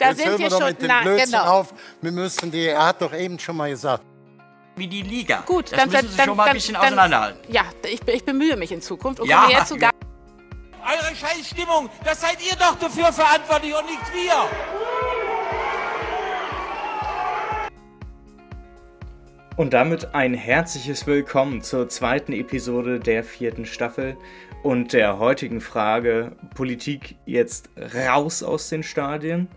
Da Jetzt sind hören wir wir schon. mit dem na, Blödsinn genau. auf. Wir müssen die, er hat doch eben schon mal gesagt. wie die Liga. Gut, das dann, müssen Sie dann, schon mal ein dann, bisschen dann, auseinanderhalten. Ja, ich, ich bemühe mich in Zukunft und Ja. komme jetzt zu gar Eure Scheißstimmung, das seid ihr doch dafür verantwortlich und nicht wir. Und damit ein herzliches Willkommen zur zweiten Episode der vierten Staffel und der heutigen Frage Politik jetzt raus aus den Stadien.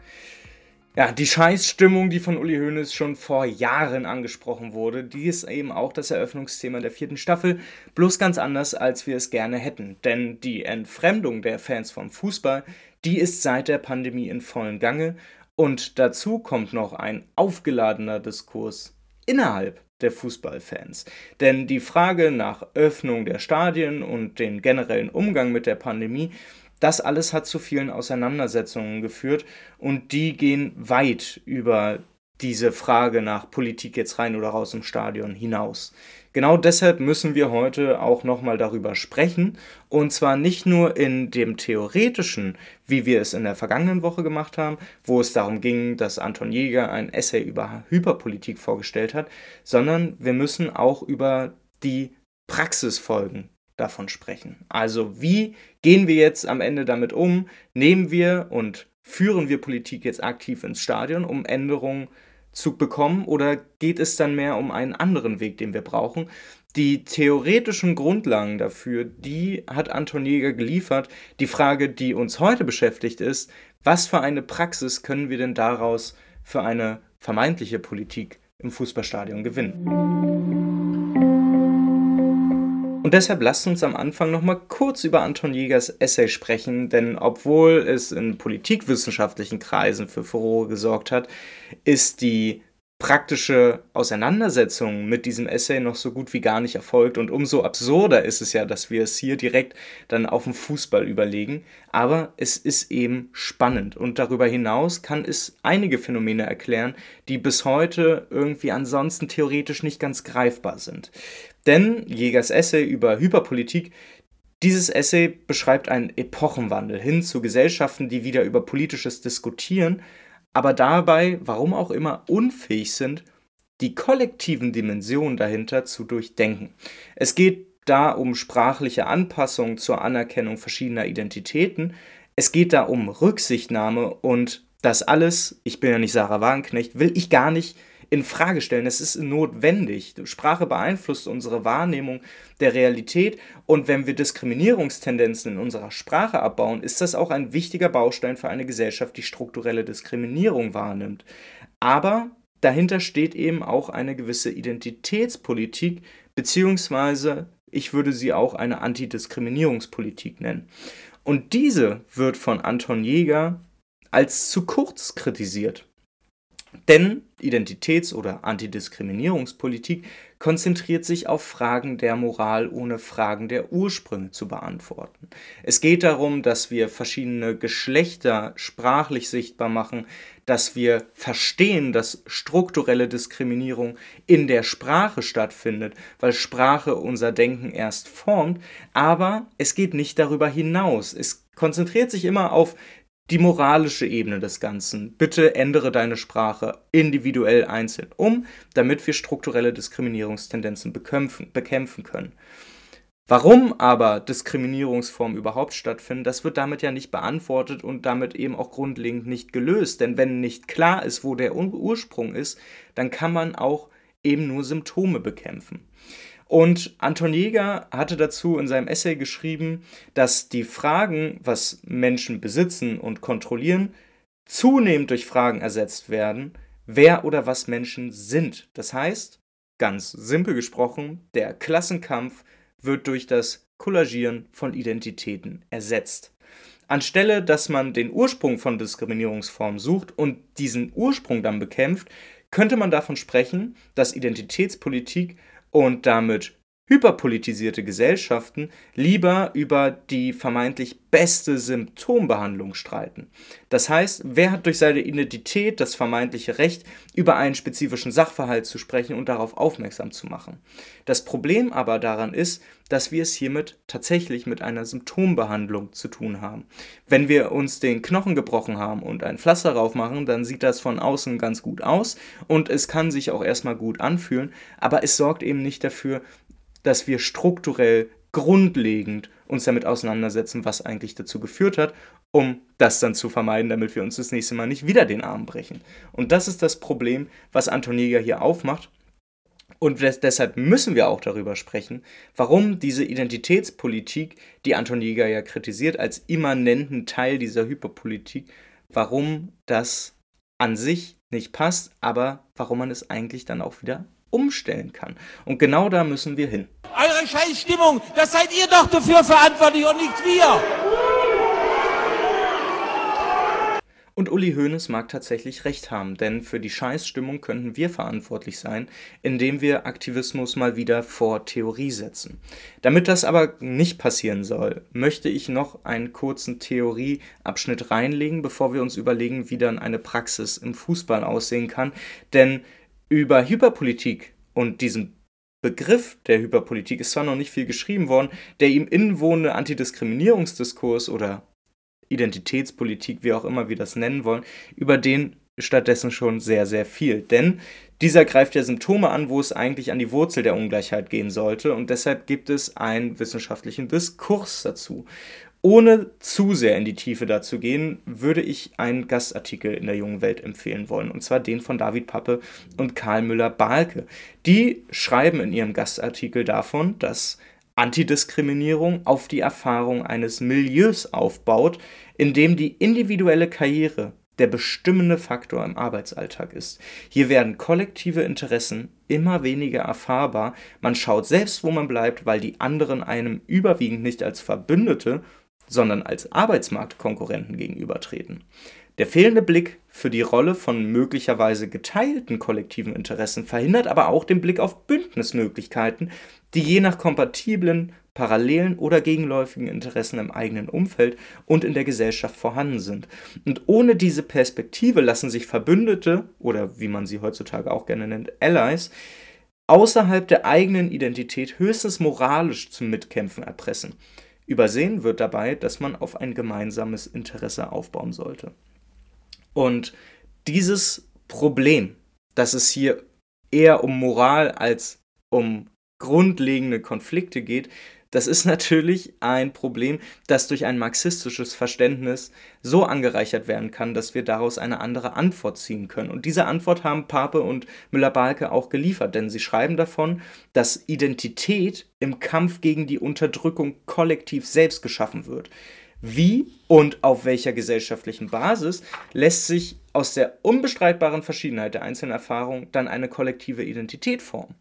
Ja, die Scheißstimmung, die von Uli Hoeneß schon vor Jahren angesprochen wurde, die ist eben auch das Eröffnungsthema der vierten Staffel, bloß ganz anders, als wir es gerne hätten. Denn die Entfremdung der Fans vom Fußball, die ist seit der Pandemie in vollen Gange und dazu kommt noch ein aufgeladener Diskurs innerhalb der Fußballfans. Denn die Frage nach Öffnung der Stadien und den generellen Umgang mit der Pandemie, das alles hat zu vielen Auseinandersetzungen geführt und die gehen weit über diese Frage nach Politik jetzt rein oder raus im Stadion hinaus. Genau deshalb müssen wir heute auch nochmal darüber sprechen und zwar nicht nur in dem theoretischen, wie wir es in der vergangenen Woche gemacht haben, wo es darum ging, dass Anton Jäger ein Essay über Hyperpolitik vorgestellt hat, sondern wir müssen auch über die Praxisfolgen davon sprechen. Also wie gehen wir jetzt am Ende damit um? Nehmen wir und führen wir Politik jetzt aktiv ins Stadion, um Änderungen zu bekommen oder geht es dann mehr um einen anderen Weg, den wir brauchen? Die theoretischen Grundlagen dafür, die hat Anton Jäger geliefert. Die Frage, die uns heute beschäftigt, ist, was für eine Praxis können wir denn daraus für eine vermeintliche Politik im Fußballstadion gewinnen? Und deshalb lasst uns am Anfang nochmal kurz über Anton Jägers Essay sprechen, denn obwohl es in politikwissenschaftlichen Kreisen für Furore gesorgt hat, ist die praktische Auseinandersetzung mit diesem Essay noch so gut wie gar nicht erfolgt. Und umso absurder ist es ja, dass wir es hier direkt dann auf den Fußball überlegen, aber es ist eben spannend. Und darüber hinaus kann es einige Phänomene erklären, die bis heute irgendwie ansonsten theoretisch nicht ganz greifbar sind. Denn Jägers Essay über Hyperpolitik dieses Essay beschreibt einen Epochenwandel hin zu Gesellschaften, die wieder über Politisches diskutieren, aber dabei, warum auch immer, unfähig sind, die kollektiven Dimensionen dahinter zu durchdenken. Es geht da um sprachliche Anpassung zur Anerkennung verschiedener Identitäten. Es geht da um Rücksichtnahme und das alles, ich bin ja nicht Sarah Wagenknecht, will ich gar nicht in Frage stellen. Es ist notwendig. Sprache beeinflusst unsere Wahrnehmung der Realität und wenn wir Diskriminierungstendenzen in unserer Sprache abbauen, ist das auch ein wichtiger Baustein für eine Gesellschaft, die strukturelle Diskriminierung wahrnimmt. Aber dahinter steht eben auch eine gewisse Identitätspolitik, beziehungsweise ich würde sie auch eine Antidiskriminierungspolitik nennen. Und diese wird von Anton Jäger als zu kurz kritisiert. Denn Identitäts- oder Antidiskriminierungspolitik konzentriert sich auf Fragen der Moral, ohne Fragen der Ursprünge zu beantworten. Es geht darum, dass wir verschiedene Geschlechter sprachlich sichtbar machen, dass wir verstehen, dass strukturelle Diskriminierung in der Sprache stattfindet, weil Sprache unser Denken erst formt, aber es geht nicht darüber hinaus. Es konzentriert sich immer auf die moralische Ebene des Ganzen. Bitte ändere deine Sprache individuell einzeln um, damit wir strukturelle Diskriminierungstendenzen bekämpfen, bekämpfen können. Warum aber Diskriminierungsformen überhaupt stattfinden, das wird damit ja nicht beantwortet und damit eben auch grundlegend nicht gelöst. Denn wenn nicht klar ist, wo der Ursprung ist, dann kann man auch eben nur Symptome bekämpfen. Und Anton Jäger hatte dazu in seinem Essay geschrieben, dass die Fragen, was Menschen besitzen und kontrollieren, zunehmend durch Fragen ersetzt werden, wer oder was Menschen sind. Das heißt, ganz simpel gesprochen, der Klassenkampf wird durch das Kollagieren von Identitäten ersetzt. Anstelle, dass man den Ursprung von Diskriminierungsformen sucht und diesen Ursprung dann bekämpft, könnte man davon sprechen, dass Identitätspolitik und damit hyperpolitisierte Gesellschaften lieber über die vermeintlich beste Symptombehandlung streiten. Das heißt, wer hat durch seine Identität das vermeintliche Recht, über einen spezifischen Sachverhalt zu sprechen und darauf aufmerksam zu machen. Das Problem aber daran ist, dass wir es hiermit tatsächlich mit einer Symptombehandlung zu tun haben. Wenn wir uns den Knochen gebrochen haben und ein Pflaster drauf machen, dann sieht das von außen ganz gut aus und es kann sich auch erstmal gut anfühlen, aber es sorgt eben nicht dafür, dass wir strukturell grundlegend uns damit auseinandersetzen, was eigentlich dazu geführt hat, um das dann zu vermeiden, damit wir uns das nächste Mal nicht wieder den Arm brechen. Und das ist das Problem, was Anton Jäger hier aufmacht. Und deshalb müssen wir auch darüber sprechen, warum diese Identitätspolitik, die Anton Jäger ja kritisiert, als immanenten Teil dieser Hyperpolitik, warum das an sich nicht passt, aber warum man es eigentlich dann auch wieder umstellen kann. Und genau da müssen wir hin. Eure Scheißstimmung, das seid ihr doch dafür verantwortlich und nicht wir. Und Uli Hoeneß mag tatsächlich recht haben, denn für die Scheißstimmung könnten wir verantwortlich sein, indem wir Aktivismus mal wieder vor Theorie setzen. Damit das aber nicht passieren soll, möchte ich noch einen kurzen Theorieabschnitt reinlegen, bevor wir uns überlegen, wie dann eine Praxis im Fußball aussehen kann. Denn über Hyperpolitik und diesen Begriff der Hyperpolitik ist zwar noch nicht viel geschrieben worden, der ihm inwohnende Antidiskriminierungsdiskurs oder Identitätspolitik, wie auch immer wir das nennen wollen, über den stattdessen schon sehr, sehr viel. Denn dieser greift ja Symptome an, wo es eigentlich an die Wurzel der Ungleichheit gehen sollte und deshalb gibt es einen wissenschaftlichen Diskurs dazu. Ohne zu sehr in die Tiefe dazu gehen, würde ich einen Gastartikel in der jungen Welt empfehlen wollen, und zwar den von David Pappe und Karl Müller-Balke. Die schreiben in ihrem Gastartikel davon, dass Antidiskriminierung auf die Erfahrung eines Milieus aufbaut, in dem die individuelle Karriere der bestimmende Faktor im Arbeitsalltag ist. Hier werden kollektive Interessen immer weniger erfahrbar, man schaut selbst, wo man bleibt, weil die anderen einem überwiegend nicht als Verbündete, sondern als Arbeitsmarktkonkurrenten gegenübertreten. Der fehlende Blick für die Rolle von möglicherweise geteilten kollektiven Interessen verhindert aber auch den Blick auf Bündnismöglichkeiten, die je nach kompatiblen, parallelen oder gegenläufigen Interessen im eigenen Umfeld und in der Gesellschaft vorhanden sind. Und ohne diese Perspektive lassen sich Verbündete oder wie man sie heutzutage auch gerne nennt, Allies, außerhalb der eigenen Identität höchstens moralisch zum Mitkämpfen erpressen. Übersehen wird dabei, dass man auf ein gemeinsames Interesse aufbauen sollte. Und dieses Problem, dass es hier eher um Moral als um grundlegende Konflikte geht, das ist natürlich ein Problem, das durch ein marxistisches Verständnis so angereichert werden kann, dass wir daraus eine andere Antwort ziehen können. Und diese Antwort haben Pape und Müller-Balke auch geliefert, denn sie schreiben davon, dass Identität im Kampf gegen die Unterdrückung kollektiv selbst geschaffen wird. Wie und auf welcher gesellschaftlichen Basis lässt sich aus der unbestreitbaren Verschiedenheit der einzelnen Erfahrungen dann eine kollektive Identität formen?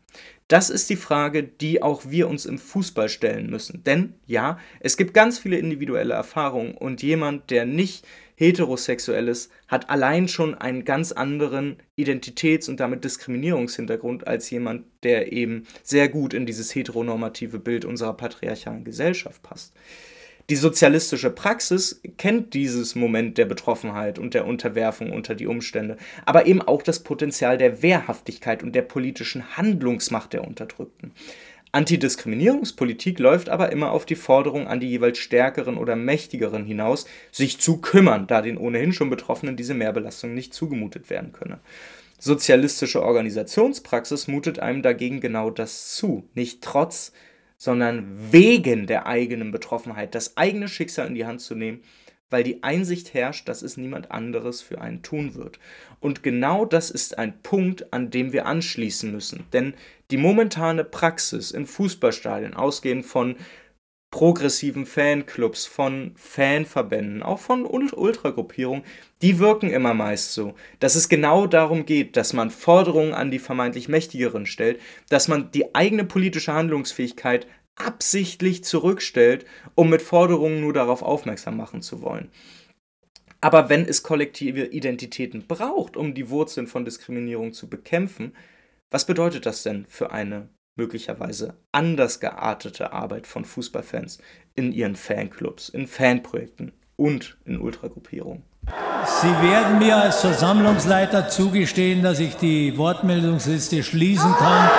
Das ist die Frage, die auch wir uns im Fußball stellen müssen. Denn ja, es gibt ganz viele individuelle Erfahrungen und jemand, der nicht heterosexuell ist, hat allein schon einen ganz anderen Identitäts- und damit Diskriminierungshintergrund als jemand, der eben sehr gut in dieses heteronormative Bild unserer patriarchalen Gesellschaft passt. Die sozialistische Praxis kennt dieses Moment der Betroffenheit und der Unterwerfung unter die Umstände, aber eben auch das Potenzial der Wehrhaftigkeit und der politischen Handlungsmacht der Unterdrückten. Antidiskriminierungspolitik läuft aber immer auf die Forderung an die jeweils Stärkeren oder Mächtigeren hinaus, sich zu kümmern, da den ohnehin schon Betroffenen diese Mehrbelastung nicht zugemutet werden könne. Sozialistische Organisationspraxis mutet einem dagegen genau das zu, nicht trotz, sondern wegen der eigenen Betroffenheit, das eigene Schicksal in die Hand zu nehmen, weil die Einsicht herrscht, dass es niemand anderes für einen tun wird. Und genau das ist ein Punkt, an dem wir anschließen müssen. Denn die momentane Praxis in Fußballstadien, ausgehend von progressiven Fanclubs, von Fanverbänden, auch von Ultragruppierungen, die wirken immer meist so, dass es genau darum geht, dass man Forderungen an die vermeintlich Mächtigeren stellt, dass man die eigene politische Handlungsfähigkeit absichtlich zurückstellt, um mit Forderungen nur darauf aufmerksam machen zu wollen. Aber wenn es kollektive Identitäten braucht, um die Wurzeln von Diskriminierung zu bekämpfen, was bedeutet das denn für eine möglicherweise anders geartete Arbeit von Fußballfans in ihren Fanclubs, in Fanprojekten und in Ultragruppierungen. Sie werden mir als Versammlungsleiter zugestehen, dass ich die Wortmeldungsliste schließen kann.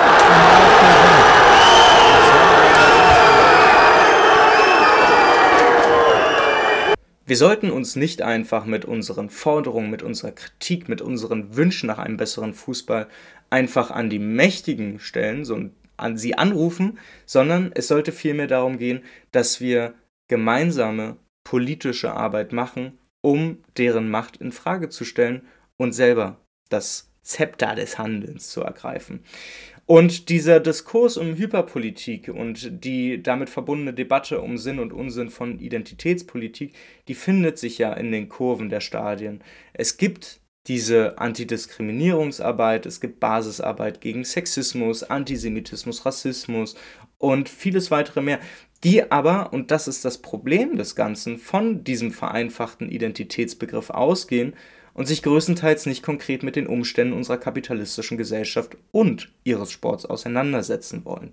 Wir sollten uns nicht einfach mit unseren Forderungen, mit unserer Kritik, mit unseren Wünschen nach einem besseren Fußball einfach an die Mächtigen stellen, so an sie anrufen, sondern es sollte vielmehr darum gehen, dass wir gemeinsame politische Arbeit machen, um deren Macht in Frage zu stellen und selber das Zepter des Handelns zu ergreifen. Und dieser Diskurs um Hyperpolitik und die damit verbundene Debatte um Sinn und Unsinn von Identitätspolitik, die findet sich ja in den Kurven der Stadien. Es gibt diese Antidiskriminierungsarbeit, es gibt Basisarbeit gegen Sexismus, Antisemitismus, Rassismus und vieles weitere mehr, die aber, und das ist das Problem des Ganzen, von diesem vereinfachten Identitätsbegriff ausgehen und sich größtenteils nicht konkret mit den Umständen unserer kapitalistischen Gesellschaft und ihres Sports auseinandersetzen wollen.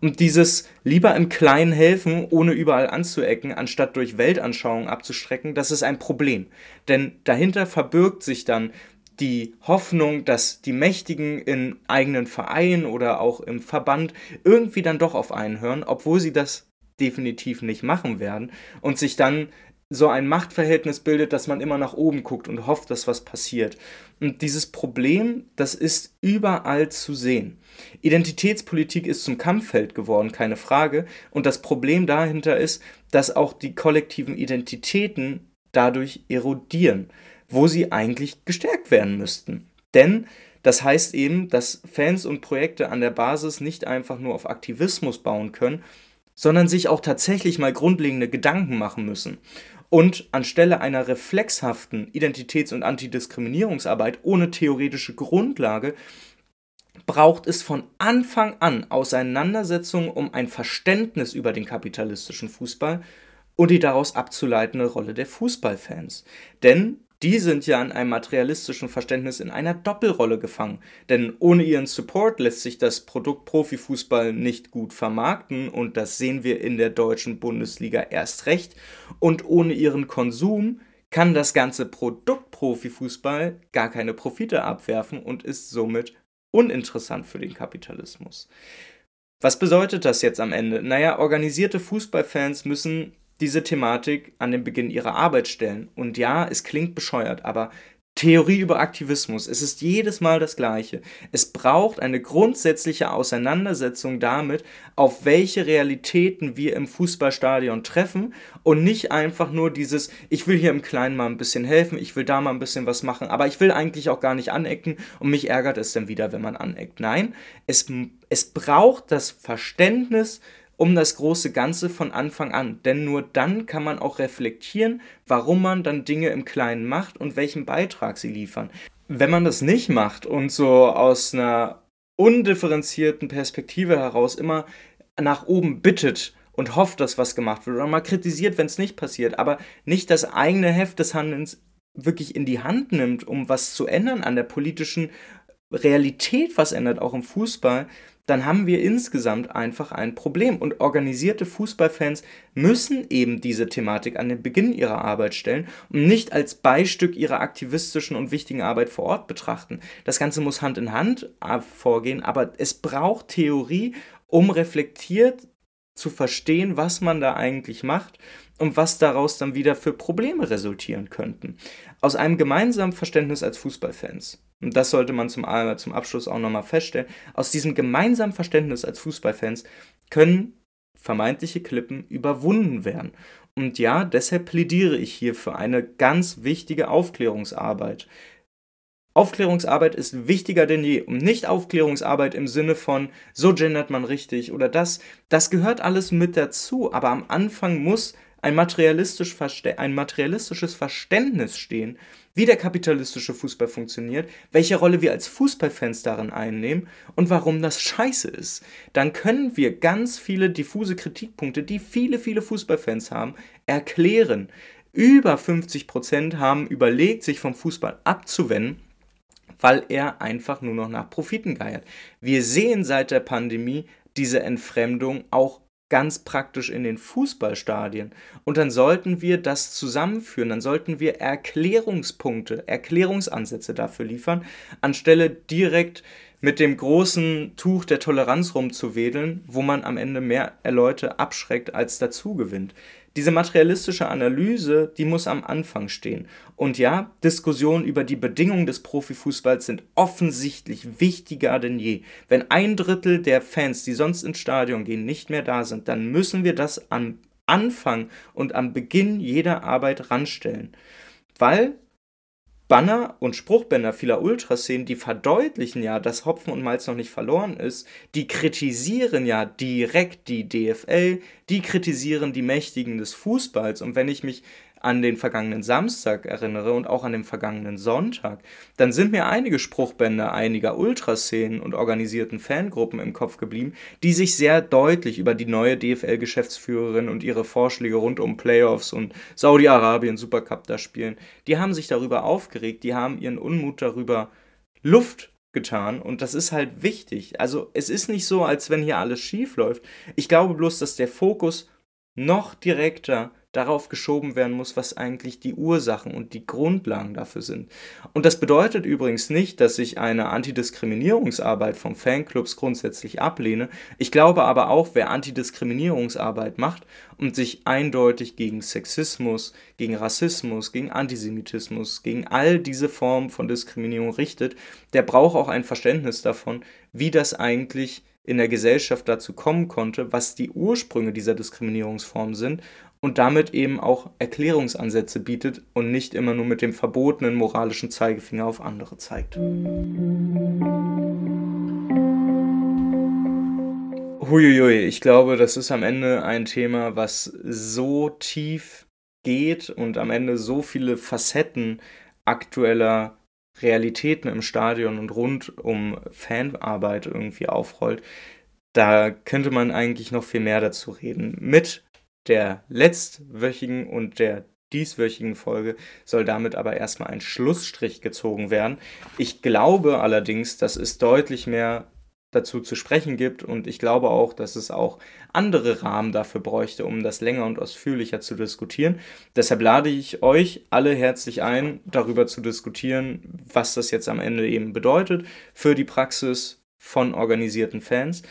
Und dieses lieber im Kleinen helfen, ohne überall anzuecken, anstatt durch Weltanschauungen abzustrecken, das ist ein Problem. Denn dahinter verbirgt sich dann die Hoffnung, dass die Mächtigen in eigenen Vereinen oder auch im Verband irgendwie dann doch auf einen hören, obwohl sie das definitiv nicht machen werden und sich dann so ein Machtverhältnis bildet, dass man immer nach oben guckt und hofft, dass was passiert. Und dieses Problem, das ist überall zu sehen. Identitätspolitik ist zum Kampffeld geworden, keine Frage. Und das Problem dahinter ist, dass auch die kollektiven Identitäten dadurch erodieren, wo sie eigentlich gestärkt werden müssten. Denn das heißt eben, dass Fans und Projekte an der Basis nicht einfach nur auf Aktivismus bauen können, sondern sich auch tatsächlich mal grundlegende Gedanken machen müssen. Und anstelle einer reflexhaften Identitäts- und Antidiskriminierungsarbeit ohne theoretische Grundlage braucht es von Anfang an Auseinandersetzungen um ein Verständnis über den kapitalistischen Fußball und die daraus abzuleitende Rolle der Fußballfans. Denn die sind ja an einem materialistischen Verständnis in einer Doppelrolle gefangen. Denn ohne ihren Support lässt sich das Produkt Profifußball nicht gut vermarkten und das sehen wir in der deutschen Bundesliga erst recht. Und ohne ihren Konsum kann das ganze Produkt Profifußball gar keine Profite abwerfen und ist somit uninteressant für den Kapitalismus. Was bedeutet das jetzt am Ende? Naja, organisierte Fußballfans müssen diese Thematik an den Beginn ihrer Arbeit stellen. Und ja, es klingt bescheuert, aber Theorie über Aktivismus, es ist jedes Mal das Gleiche. Es braucht eine grundsätzliche Auseinandersetzung damit, auf welche Realitäten wir im Fußballstadion treffen und nicht einfach nur dieses, ich will hier im Kleinen mal ein bisschen helfen, ich will da mal ein bisschen was machen, aber ich will eigentlich auch gar nicht anecken und mich ärgert es dann wieder, wenn man aneckt. Nein, es, es braucht das Verständnis um das große Ganze von Anfang an. Denn nur dann kann man auch reflektieren, warum man dann Dinge im Kleinen macht und welchen Beitrag sie liefern. Wenn man das nicht macht und so aus einer undifferenzierten Perspektive heraus immer nach oben bittet und hofft, dass was gemacht wird oder mal kritisiert, wenn es nicht passiert, aber nicht das eigene Heft des Handelns wirklich in die Hand nimmt, um was zu ändern an der politischen Realität, was ändert, auch im Fußball, dann haben wir insgesamt einfach ein Problem. Und organisierte Fußballfans müssen eben diese Thematik an den Beginn ihrer Arbeit stellen und nicht als Beistück ihrer aktivistischen und wichtigen Arbeit vor Ort betrachten. Das Ganze muss Hand in Hand äh, vorgehen, aber es braucht Theorie, um reflektiert zu verstehen, was man da eigentlich macht und was daraus dann wieder für Probleme resultieren könnten. Aus einem gemeinsamen Verständnis als Fußballfans und das sollte man zum, äh, zum Abschluss auch nochmal feststellen, aus diesem gemeinsamen Verständnis als Fußballfans können vermeintliche Klippen überwunden werden. Und ja, deshalb plädiere ich hier für eine ganz wichtige Aufklärungsarbeit. Aufklärungsarbeit ist wichtiger denn je. Und nicht Aufklärungsarbeit im Sinne von, so gendert man richtig oder das. Das gehört alles mit dazu. Aber am Anfang muss ein, materialistisch ein materialistisches Verständnis stehen, wie der kapitalistische Fußball funktioniert, welche Rolle wir als Fußballfans darin einnehmen und warum das scheiße ist. Dann können wir ganz viele diffuse Kritikpunkte, die viele, viele Fußballfans haben, erklären. Über 50% haben überlegt, sich vom Fußball abzuwenden, weil er einfach nur noch nach Profiten geiert. Wir sehen seit der Pandemie diese Entfremdung auch ganz praktisch in den Fußballstadien. Und dann sollten wir das zusammenführen, dann sollten wir Erklärungspunkte, Erklärungsansätze dafür liefern, anstelle direkt mit dem großen Tuch der Toleranz rumzuwedeln, wo man am Ende mehr Leute abschreckt als dazu gewinnt. Diese materialistische Analyse, die muss am Anfang stehen. Und ja, Diskussionen über die Bedingungen des Profifußballs sind offensichtlich wichtiger denn je. Wenn ein Drittel der Fans, die sonst ins Stadion gehen, nicht mehr da sind, dann müssen wir das am Anfang und am Beginn jeder Arbeit ranstellen. Weil Banner und Spruchbänder vieler Ultraszenen, die verdeutlichen ja, dass Hopfen und Malz noch nicht verloren ist, die kritisieren ja direkt die DFL, die kritisieren die Mächtigen des Fußballs. Und wenn ich mich an den vergangenen Samstag erinnere und auch an den vergangenen Sonntag, dann sind mir einige Spruchbänder einiger Ultraszenen und organisierten Fangruppen im Kopf geblieben, die sich sehr deutlich über die neue DFL-Geschäftsführerin und ihre Vorschläge rund um Playoffs und Saudi-Arabien Supercup da spielen, die haben sich darüber aufgeregt, die haben ihren Unmut darüber Luft getan und das ist halt wichtig. Also es ist nicht so, als wenn hier alles schief läuft. Ich glaube bloß, dass der Fokus noch direkter darauf geschoben werden muss, was eigentlich die Ursachen und die Grundlagen dafür sind. Und das bedeutet übrigens nicht, dass ich eine Antidiskriminierungsarbeit von Fanclubs grundsätzlich ablehne. Ich glaube aber auch, wer Antidiskriminierungsarbeit macht und sich eindeutig gegen Sexismus, gegen Rassismus, gegen Antisemitismus, gegen all diese Formen von Diskriminierung richtet, der braucht auch ein Verständnis davon, wie das eigentlich in der Gesellschaft dazu kommen konnte, was die Ursprünge dieser Diskriminierungsform sind und damit eben auch Erklärungsansätze bietet und nicht immer nur mit dem verbotenen moralischen Zeigefinger auf andere zeigt. Huiuiui, ich glaube, das ist am Ende ein Thema, was so tief geht und am Ende so viele Facetten aktueller Realitäten im Stadion und rund um Fanarbeit irgendwie aufrollt. Da könnte man eigentlich noch viel mehr dazu reden. Mit der letztwöchigen und der dieswöchigen Folge soll damit aber erstmal ein Schlussstrich gezogen werden. Ich glaube allerdings, dass es deutlich mehr dazu zu sprechen gibt und ich glaube auch, dass es auch andere Rahmen dafür bräuchte, um das länger und ausführlicher zu diskutieren. Deshalb lade ich euch alle herzlich ein, darüber zu diskutieren, was das jetzt am Ende eben bedeutet für die Praxis von organisierten Fans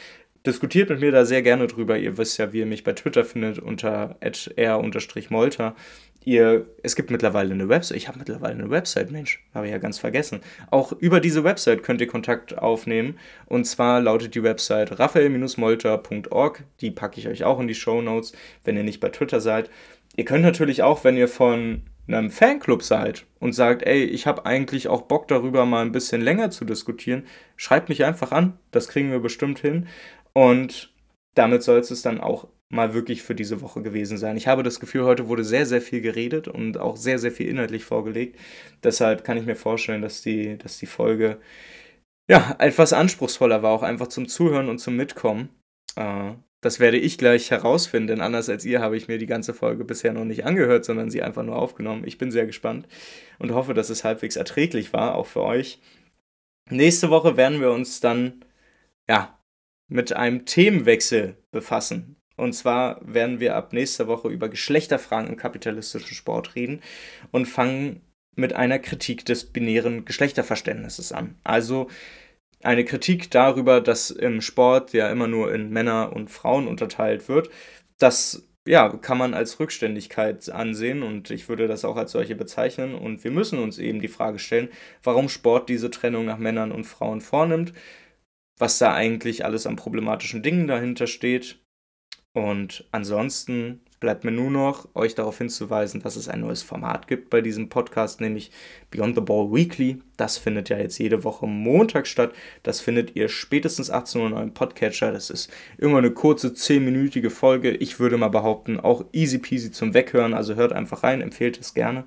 diskutiert mit mir da sehr gerne drüber. Ihr wisst ja, wie ihr mich bei Twitter findet unter r-molter. Ihr, es gibt mittlerweile eine Website. Ich habe mittlerweile eine Website, Mensch, habe ich ja ganz vergessen. Auch über diese Website könnt ihr Kontakt aufnehmen. Und zwar lautet die Website raphael-molter.org. Die packe ich euch auch in die Show Notes, wenn ihr nicht bei Twitter seid. Ihr könnt natürlich auch, wenn ihr von einem Fanclub seid und sagt, ey, ich habe eigentlich auch Bock darüber mal ein bisschen länger zu diskutieren, schreibt mich einfach an. Das kriegen wir bestimmt hin. Und damit soll es dann auch mal wirklich für diese Woche gewesen sein. Ich habe das Gefühl, heute wurde sehr, sehr viel geredet und auch sehr, sehr viel inhaltlich vorgelegt. Deshalb kann ich mir vorstellen, dass die, dass die Folge ja etwas anspruchsvoller war, auch einfach zum Zuhören und zum Mitkommen. Äh, das werde ich gleich herausfinden, denn anders als ihr habe ich mir die ganze Folge bisher noch nicht angehört, sondern sie einfach nur aufgenommen. Ich bin sehr gespannt und hoffe, dass es halbwegs erträglich war, auch für euch. Nächste Woche werden wir uns dann ja mit einem Themenwechsel befassen. Und zwar werden wir ab nächster Woche über Geschlechterfragen im kapitalistischen Sport reden und fangen mit einer Kritik des binären Geschlechterverständnisses an. Also eine Kritik darüber, dass im Sport ja immer nur in Männer und Frauen unterteilt wird. Das ja, kann man als Rückständigkeit ansehen und ich würde das auch als solche bezeichnen. Und wir müssen uns eben die Frage stellen, warum Sport diese Trennung nach Männern und Frauen vornimmt was da eigentlich alles an problematischen Dingen dahinter steht. Und ansonsten bleibt mir nur noch, euch darauf hinzuweisen, dass es ein neues Format gibt bei diesem Podcast, nämlich Beyond the Ball Weekly. Das findet ja jetzt jede Woche Montag statt. Das findet ihr spätestens 18 Uhr in eurem Podcatcher. Das ist immer eine kurze 10-minütige Folge. Ich würde mal behaupten, auch easy peasy zum Weghören. Also hört einfach rein, empfehlt es gerne.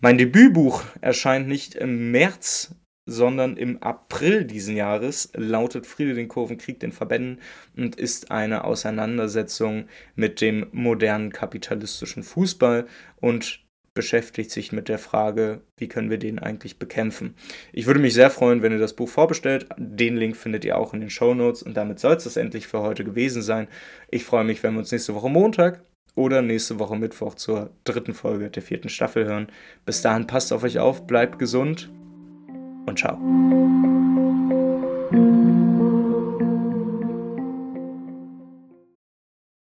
Mein Debütbuch erscheint nicht im März, sondern im April diesen Jahres lautet Friede den Kurvenkrieg den Verbänden und ist eine Auseinandersetzung mit dem modernen kapitalistischen Fußball und beschäftigt sich mit der Frage, wie können wir den eigentlich bekämpfen. Ich würde mich sehr freuen, wenn ihr das Buch vorbestellt. Den Link findet ihr auch in den Show Notes und damit soll es das endlich für heute gewesen sein. Ich freue mich, wenn wir uns nächste Woche Montag oder nächste Woche Mittwoch zur dritten Folge der vierten Staffel hören. Bis dahin passt auf euch auf, bleibt gesund und ciao.